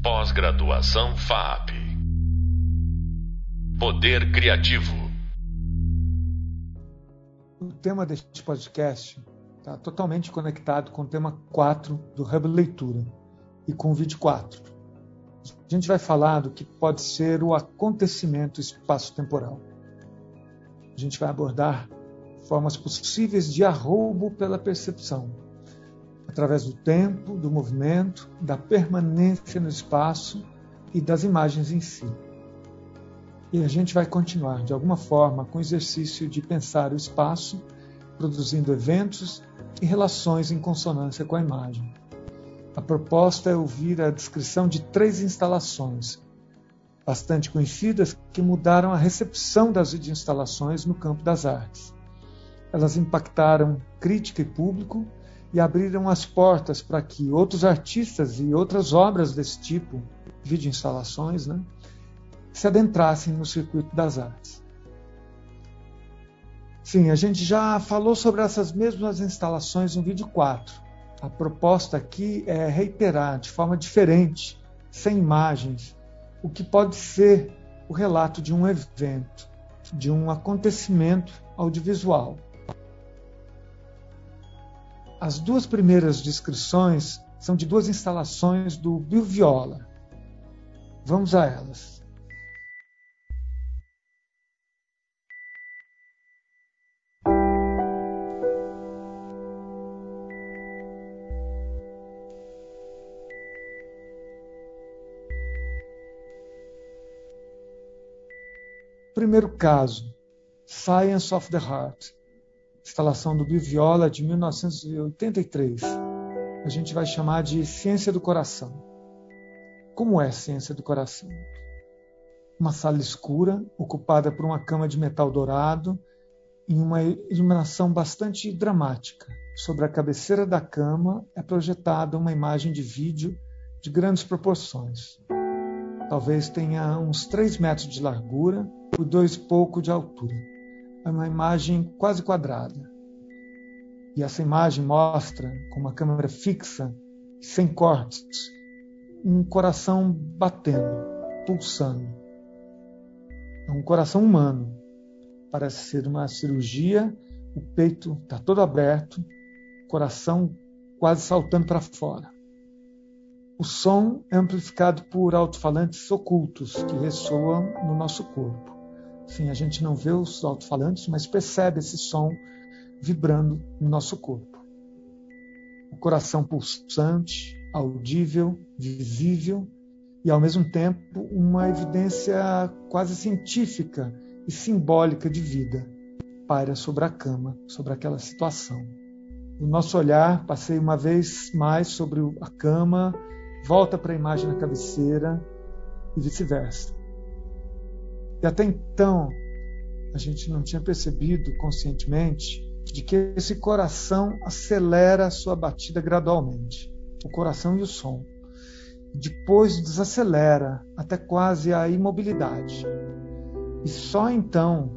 Pós-graduação FAP. Poder Criativo. O tema deste podcast está totalmente conectado com o tema 4 do Hub Leitura e com o vídeo 4. A gente vai falar do que pode ser o acontecimento espaço-temporal. A gente vai abordar formas possíveis de arroubo pela percepção, através do tempo, do movimento, da permanência no espaço e das imagens em si. E a gente vai continuar, de alguma forma, com o exercício de pensar o espaço, produzindo eventos e relações em consonância com a imagem. A proposta é ouvir a descrição de três instalações, bastante conhecidas, que mudaram a recepção das videoinstalações no campo das artes. Elas impactaram crítica e público e abriram as portas para que outros artistas e outras obras desse tipo, videoinstalações, né, se adentrassem no circuito das artes. Sim, a gente já falou sobre essas mesmas instalações no vídeo 4. A proposta aqui é reiterar de forma diferente, sem imagens, o que pode ser o relato de um evento, de um acontecimento audiovisual. As duas primeiras descrições são de duas instalações do Bill Viola. Vamos a elas. Primeiro caso, Science of the Heart, instalação do Bill Viola de 1983. A gente vai chamar de Ciência do Coração. Como é Ciência do Coração? Uma sala escura, ocupada por uma cama de metal dourado, em uma iluminação bastante dramática. Sobre a cabeceira da cama é projetada uma imagem de vídeo de grandes proporções. Talvez tenha uns 3 metros de largura por dois pouco de altura é uma imagem quase quadrada. E essa imagem mostra, com uma câmera fixa, sem cortes, um coração batendo, pulsando. É um coração humano. Parece ser uma cirurgia, o peito está todo aberto, coração quase saltando para fora. O som é amplificado por alto-falantes ocultos que ressoam no nosso corpo. Sim, a gente não vê os alto-falantes, mas percebe esse som vibrando no nosso corpo. O coração pulsante, audível, visível e, ao mesmo tempo, uma evidência quase científica e simbólica de vida paira sobre a cama, sobre aquela situação. O nosso olhar passeia uma vez mais sobre a cama, volta para a imagem na cabeceira e vice-versa. E até então, a gente não tinha percebido conscientemente de que esse coração acelera a sua batida gradualmente, o coração e o som. Depois desacelera até quase a imobilidade. E só então,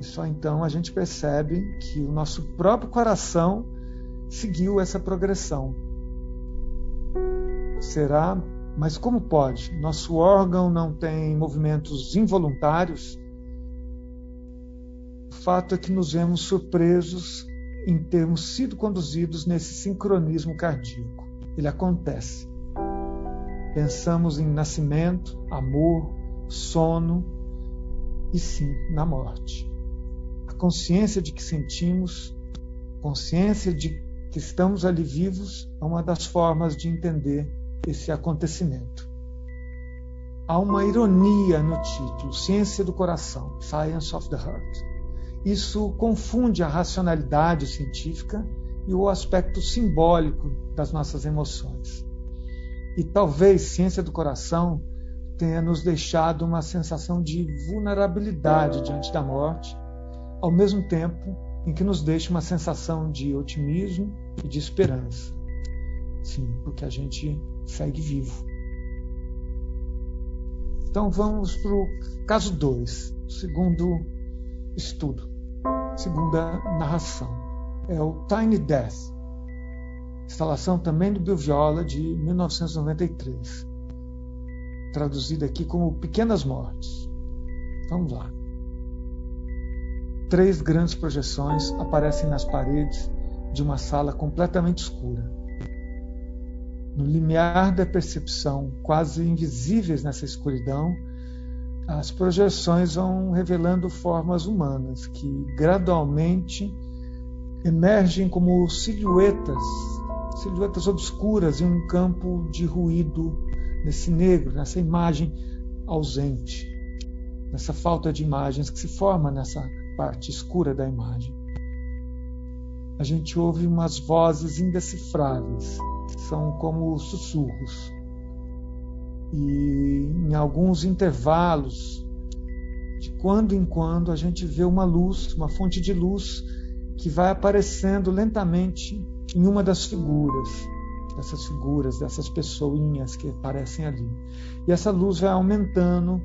e só então a gente percebe que o nosso próprio coração seguiu essa progressão. Será mas como pode? Nosso órgão não tem movimentos involuntários? O fato é que nos vemos surpresos em termos sido conduzidos nesse sincronismo cardíaco. Ele acontece. Pensamos em nascimento, amor, sono e sim na morte. A consciência de que sentimos, consciência de que estamos ali vivos, é uma das formas de entender esse acontecimento. Há uma ironia no título, Ciência do Coração, Science of the Heart. Isso confunde a racionalidade científica e o aspecto simbólico das nossas emoções. E talvez Ciência do Coração tenha nos deixado uma sensação de vulnerabilidade diante da morte, ao mesmo tempo em que nos deixa uma sensação de otimismo e de esperança. Sim, porque a gente segue vivo. Então vamos para o caso 2, segundo estudo, segunda narração. É o Tiny Death, instalação também do Bill Viola de 1993. traduzido aqui como pequenas mortes. Vamos lá. Três grandes projeções aparecem nas paredes de uma sala completamente escura. No limiar da percepção, quase invisíveis nessa escuridão, as projeções vão revelando formas humanas que gradualmente emergem como silhuetas, silhuetas obscuras em um campo de ruído, nesse negro, nessa imagem ausente, nessa falta de imagens que se forma nessa parte escura da imagem. A gente ouve umas vozes indecifráveis, são como sussurros. E em alguns intervalos, de quando em quando, a gente vê uma luz, uma fonte de luz que vai aparecendo lentamente em uma das figuras, dessas figuras, dessas pessoinhas que aparecem ali. E essa luz vai aumentando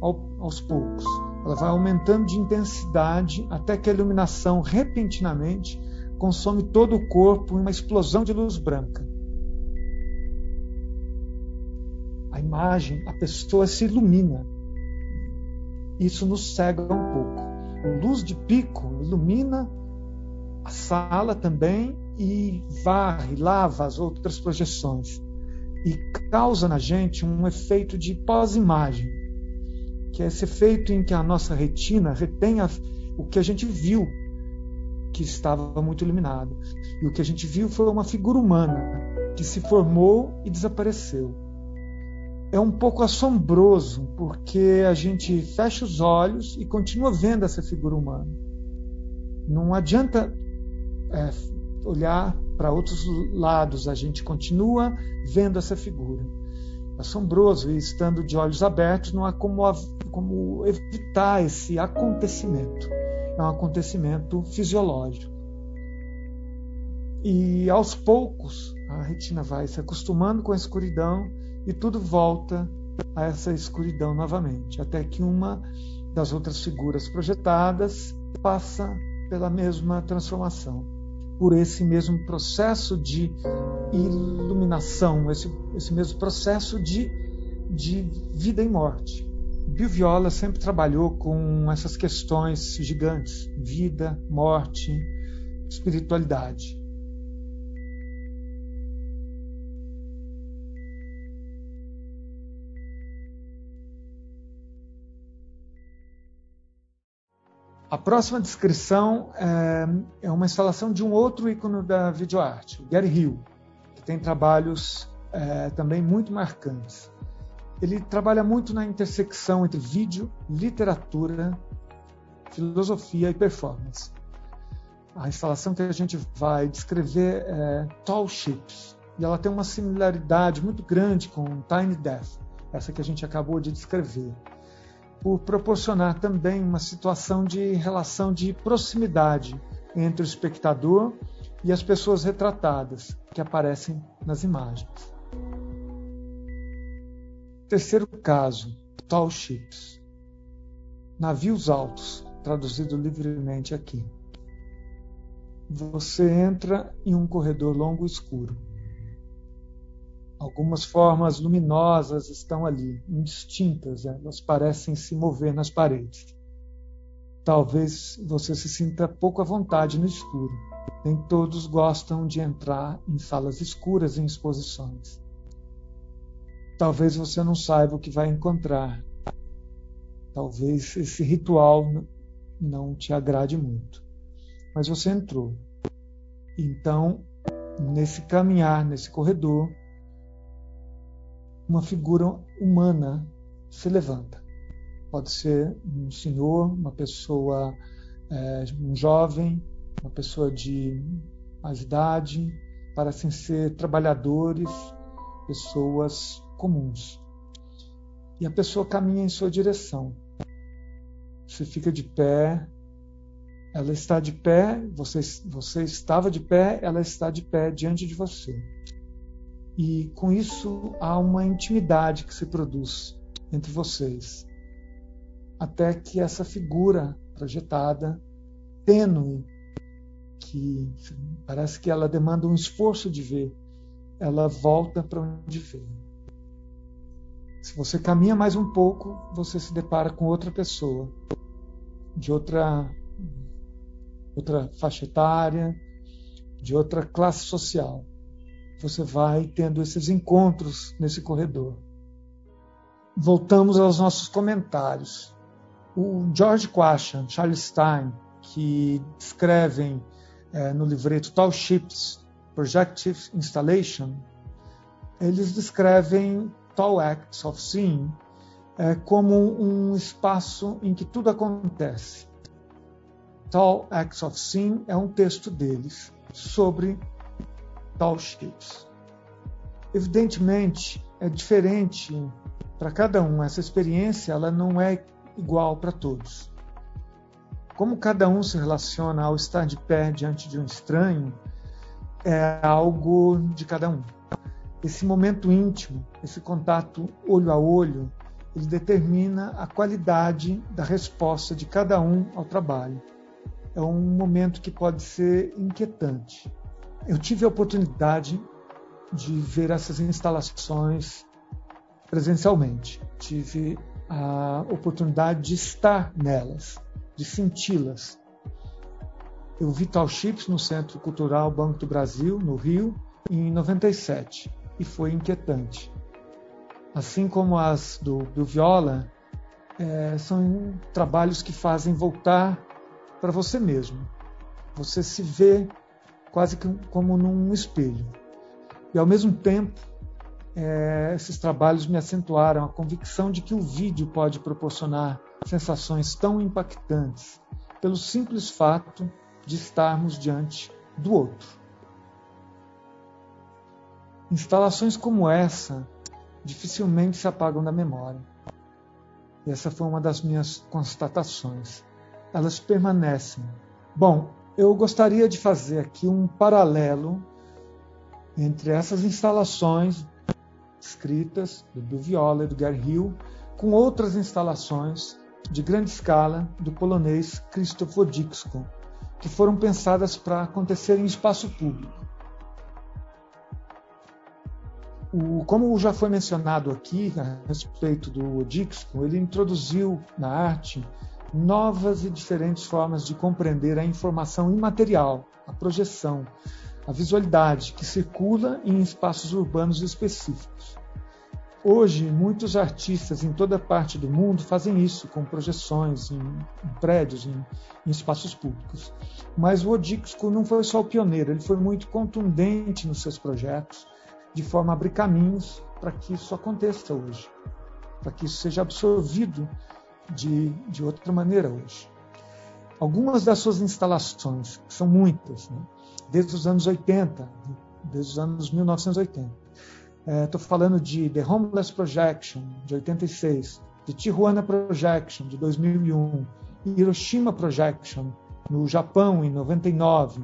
aos poucos. Ela vai aumentando de intensidade até que a iluminação repentinamente consome todo o corpo em uma explosão de luz branca. Imagem, a pessoa se ilumina. Isso nos cega um pouco. A luz de pico ilumina a sala também e varre, lava as outras projeções e causa na gente um efeito de pós-imagem, que é esse efeito em que a nossa retina retém o que a gente viu que estava muito iluminado. E o que a gente viu foi uma figura humana que se formou e desapareceu. É um pouco assombroso, porque a gente fecha os olhos e continua vendo essa figura humana. Não adianta é, olhar para outros lados, a gente continua vendo essa figura. Assombroso, e estando de olhos abertos, não há como, como evitar esse acontecimento. É um acontecimento fisiológico. E aos poucos, a retina vai se acostumando com a escuridão e tudo volta a essa escuridão novamente, até que uma das outras figuras projetadas passa pela mesma transformação por esse mesmo processo de iluminação, esse, esse mesmo processo de, de vida e morte. Bill Viola sempre trabalhou com essas questões gigantes: vida, morte, espiritualidade. A próxima descrição é, é, uma instalação de um outro ícone da videoarte, o Gary Hill, que tem trabalhos é, também muito marcantes. Ele trabalha muito na intersecção entre vídeo, literatura, filosofia e performance. A instalação que a gente vai descrever é Tall Ships, e ela tem uma similaridade muito grande com Tiny Death, essa que a gente acabou de descrever por proporcionar também uma situação de relação de proximidade entre o espectador e as pessoas retratadas que aparecem nas imagens. Terceiro caso, tall ships. Navios altos, traduzido livremente aqui. Você entra em um corredor longo e escuro. Algumas formas luminosas estão ali, indistintas, né? elas parecem se mover nas paredes. Talvez você se sinta pouco à vontade no escuro. Nem todos gostam de entrar em salas escuras em exposições. Talvez você não saiba o que vai encontrar. Talvez esse ritual não te agrade muito. Mas você entrou. Então, nesse caminhar, nesse corredor, uma figura humana se levanta. Pode ser um senhor, uma pessoa, é, um jovem, uma pessoa de mais idade, parecem ser trabalhadores, pessoas comuns. E a pessoa caminha em sua direção. Você fica de pé, ela está de pé, você, você estava de pé, ela está de pé diante de você. E com isso há uma intimidade que se produz entre vocês. Até que essa figura projetada, tênue, que parece que ela demanda um esforço de ver, ela volta para onde veio. Se você caminha mais um pouco, você se depara com outra pessoa, de outra, outra faixa etária, de outra classe social. Você vai tendo esses encontros nesse corredor. Voltamos aos nossos comentários. O George Quashan, Charles Stein, que escrevem é, no livreto Tall Ships, Projective Installation, eles descrevem Tall Acts of Seeing é, como um espaço em que tudo acontece. Tall Acts of Seeing é um texto deles sobre Ships. Evidentemente, é diferente para cada um. Essa experiência ela não é igual para todos. Como cada um se relaciona ao estar de pé diante de um estranho é algo de cada um. Esse momento íntimo, esse contato olho a olho, ele determina a qualidade da resposta de cada um ao trabalho. É um momento que pode ser inquietante. Eu tive a oportunidade de ver essas instalações presencialmente. Tive a oportunidade de estar nelas de senti-las. Eu vi Tal Chips no Centro Cultural Banco do Brasil, no Rio, em 97, e foi inquietante. Assim como as do, do Viola, é, são trabalhos que fazem voltar para você mesmo. Você se vê quase que como num espelho. E ao mesmo tempo, é, esses trabalhos me acentuaram a convicção de que o vídeo pode proporcionar sensações tão impactantes pelo simples fato de estarmos diante do outro. Instalações como essa dificilmente se apagam da memória. Essa foi uma das minhas constatações. Elas permanecem. Bom, eu gostaria de fazer aqui um paralelo entre essas instalações escritas do Bill Viola e do Gary Hill com outras instalações de grande escala do polonês Krzysztof Wodicko, que foram pensadas para acontecer em espaço público. O, como já foi mencionado aqui a respeito do Wodicko, ele introduziu na arte novas e diferentes formas de compreender a informação imaterial, a projeção, a visualidade que circula em espaços urbanos específicos. Hoje, muitos artistas em toda parte do mundo fazem isso com projeções em, em prédios, em, em, espaços públicos. Mas o Odixco não foi só o pioneiro, ele foi muito contundente nos seus projetos, de forma a abrir caminhos para que isso aconteça hoje, para que isso seja absorvido de, de outra maneira hoje. Algumas das suas instalações, que são muitas, né? desde os anos 80, desde os anos 1980, Estou é, falando de The Homeless Projection, de 86, de Tijuana Projection, de 2001, Hiroshima Projection, no Japão, em 99,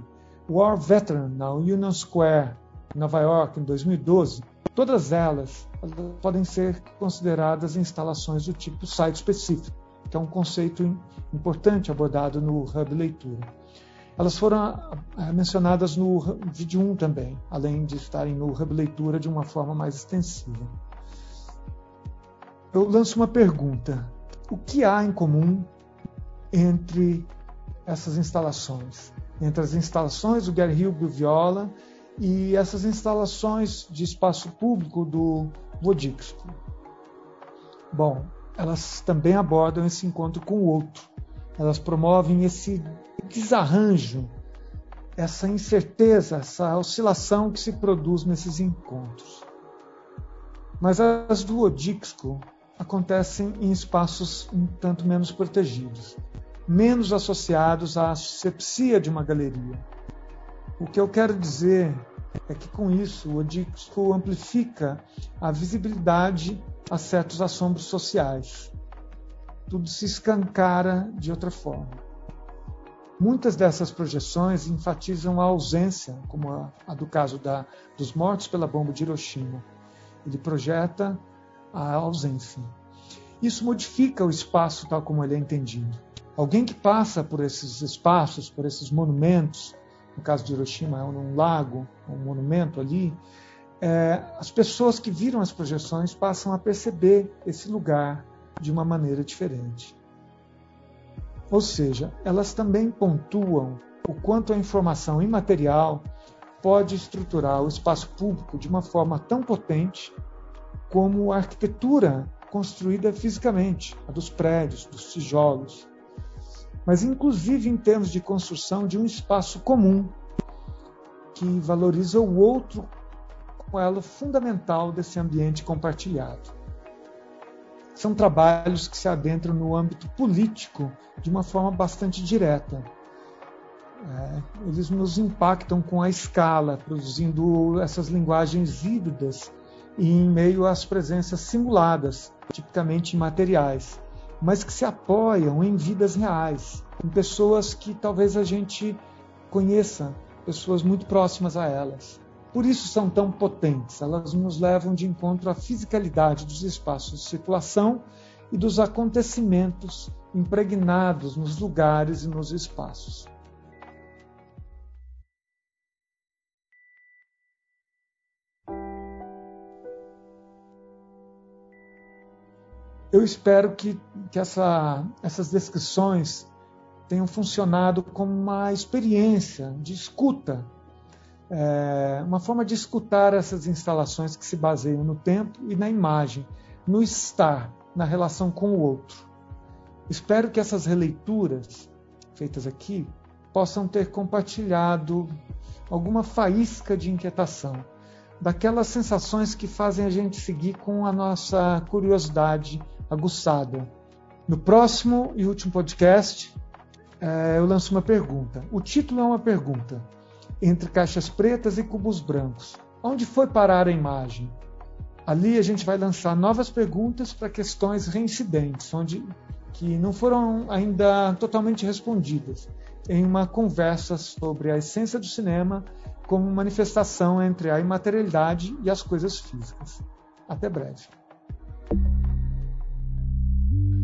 War Veteran, na Union Square, em Nova York, em 2012. Todas elas, podem ser consideradas instalações do tipo site específico, que é um conceito importante abordado no Hub Leitura. Elas foram eh, mencionadas no vídeo 1 também, além de estarem no Hub Leitura de uma forma mais extensiva. Eu lanço uma pergunta: o que há em comum entre essas instalações? Entre as instalações do Hill Viola e essas instalações de espaço público do Wodixco? Bom, elas também abordam esse encontro com o outro. Elas promovem esse desarranjo, essa incerteza, essa oscilação que se produz nesses encontros. Mas as do Odixco acontecem em espaços um tanto menos protegidos, menos associados à asepsia de uma galeria. O que eu quero dizer é que com isso o Odixco amplifica a visibilidade a certos assombros sociais. Tudo se escancara de outra forma. Muitas dessas projeções enfatizam a ausência, como a, a do caso da, dos mortos pela bomba de Hiroshima. Ele projeta a ausência. Isso modifica o espaço tal como ele é entendido. Alguém que passa por esses espaços, por esses monumentos, no caso de Hiroshima é um lago, um monumento ali, é, as pessoas que viram as projeções passam a perceber esse lugar de uma maneira diferente. Ou seja, elas também pontuam o quanto a informação imaterial pode estruturar o espaço público de uma forma tão potente como a arquitetura construída fisicamente, a dos prédios, dos tijolos, mas inclusive em termos de construção de um espaço comum que valoriza o outro como elo fundamental desse ambiente compartilhado. São trabalhos que se adentram no âmbito político de uma forma bastante direta. É, eles nos impactam com a escala, produzindo essas linguagens híbridas em meio às presenças simuladas, tipicamente imateriais, mas que se apoiam em vidas reais, em pessoas que talvez a gente conheça, pessoas muito próximas a elas. Por isso são tão potentes, elas nos levam de encontro à fisicalidade dos espaços de circulação e dos acontecimentos impregnados nos lugares e nos espaços. Eu espero que, que essa, essas descrições tenham funcionado como uma experiência de escuta é, uma forma de escutar essas instalações que se baseiam no tempo e na imagem, no estar, na relação com o outro. Espero que essas releituras feitas aqui possam ter compartilhado alguma faísca de inquietação, daquelas sensações que fazem a gente seguir com a nossa curiosidade aguçada. No próximo e último podcast, é, eu lanço uma pergunta. O título é uma pergunta entre caixas pretas e cubos brancos. Onde foi parar a imagem? Ali a gente vai lançar novas perguntas para questões reincidentes, onde que não foram ainda totalmente respondidas, em uma conversa sobre a essência do cinema como manifestação entre a imaterialidade e as coisas físicas. Até breve.